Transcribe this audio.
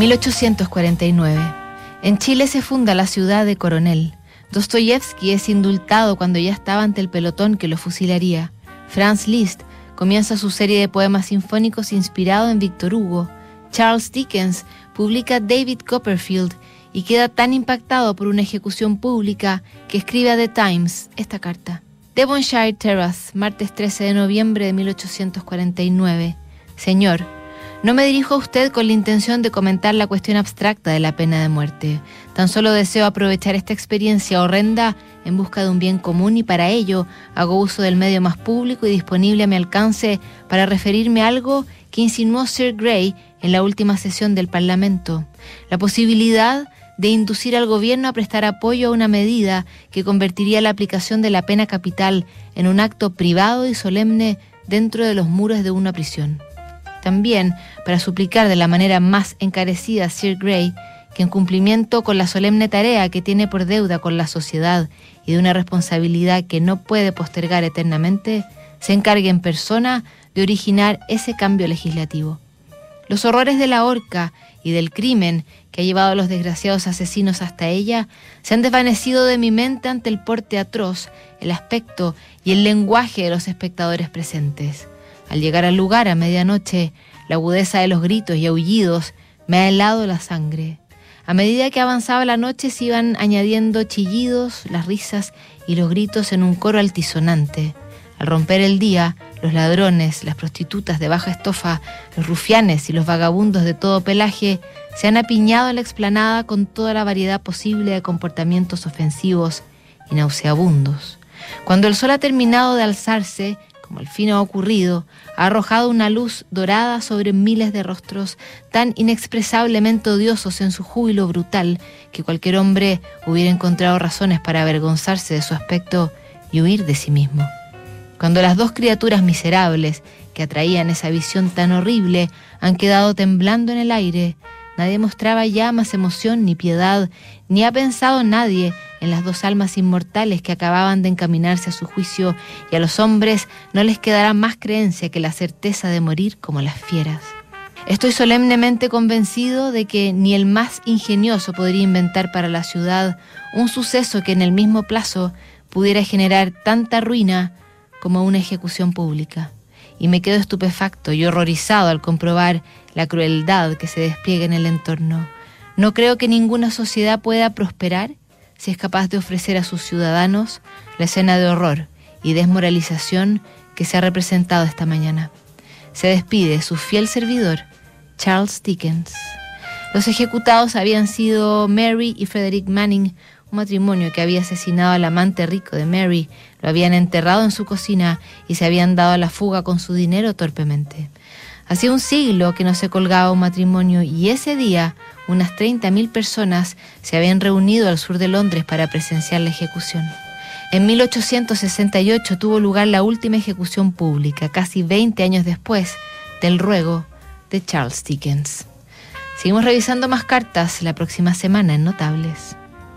1849. En Chile se funda la ciudad de Coronel. Dostoyevsky es indultado cuando ya estaba ante el pelotón que lo fusilaría. Franz Liszt comienza su serie de poemas sinfónicos inspirado en Victor Hugo. Charles Dickens publica David Copperfield y queda tan impactado por una ejecución pública que escribe a The Times esta carta. Devonshire Terrace, martes 13 de noviembre de 1849. Señor, no me dirijo a usted con la intención de comentar la cuestión abstracta de la pena de muerte. Tan solo deseo aprovechar esta experiencia horrenda en busca de un bien común y para ello hago uso del medio más público y disponible a mi alcance para referirme a algo que insinuó Sir Grey en la última sesión del Parlamento. La posibilidad de inducir al gobierno a prestar apoyo a una medida que convertiría la aplicación de la pena capital en un acto privado y solemne dentro de los muros de una prisión. También para suplicar de la manera más encarecida a Sir Grey que en cumplimiento con la solemne tarea que tiene por deuda con la sociedad y de una responsabilidad que no puede postergar eternamente, se encargue en persona de originar ese cambio legislativo. Los horrores de la horca y del crimen que ha llevado a los desgraciados asesinos hasta ella se han desvanecido de mi mente ante el porte atroz, el aspecto y el lenguaje de los espectadores presentes. Al llegar al lugar a medianoche, la agudeza de los gritos y aullidos me ha helado la sangre. A medida que avanzaba la noche se iban añadiendo chillidos, las risas y los gritos en un coro altisonante. Al romper el día, los ladrones, las prostitutas de baja estofa, los rufianes y los vagabundos de todo pelaje se han apiñado en la explanada con toda la variedad posible de comportamientos ofensivos y nauseabundos. Cuando el sol ha terminado de alzarse, como al fin ha ocurrido, ha arrojado una luz dorada sobre miles de rostros tan inexpresablemente odiosos en su júbilo brutal que cualquier hombre hubiera encontrado razones para avergonzarse de su aspecto y huir de sí mismo. Cuando las dos criaturas miserables que atraían esa visión tan horrible han quedado temblando en el aire, Nadie mostraba ya más emoción ni piedad, ni ha pensado nadie en las dos almas inmortales que acababan de encaminarse a su juicio, y a los hombres no les quedará más creencia que la certeza de morir como las fieras. Estoy solemnemente convencido de que ni el más ingenioso podría inventar para la ciudad un suceso que en el mismo plazo pudiera generar tanta ruina como una ejecución pública y me quedo estupefacto y horrorizado al comprobar la crueldad que se despliega en el entorno. No creo que ninguna sociedad pueda prosperar si es capaz de ofrecer a sus ciudadanos la escena de horror y desmoralización que se ha representado esta mañana. Se despide su fiel servidor, Charles Dickens. Los ejecutados habían sido Mary y Frederick Manning, un matrimonio que había asesinado al amante rico de Mary, lo habían enterrado en su cocina y se habían dado a la fuga con su dinero torpemente. Hacía un siglo que no se colgaba un matrimonio y ese día unas 30.000 personas se habían reunido al sur de Londres para presenciar la ejecución. En 1868 tuvo lugar la última ejecución pública, casi 20 años después del ruego de Charles Dickens. Seguimos revisando más cartas la próxima semana en Notables.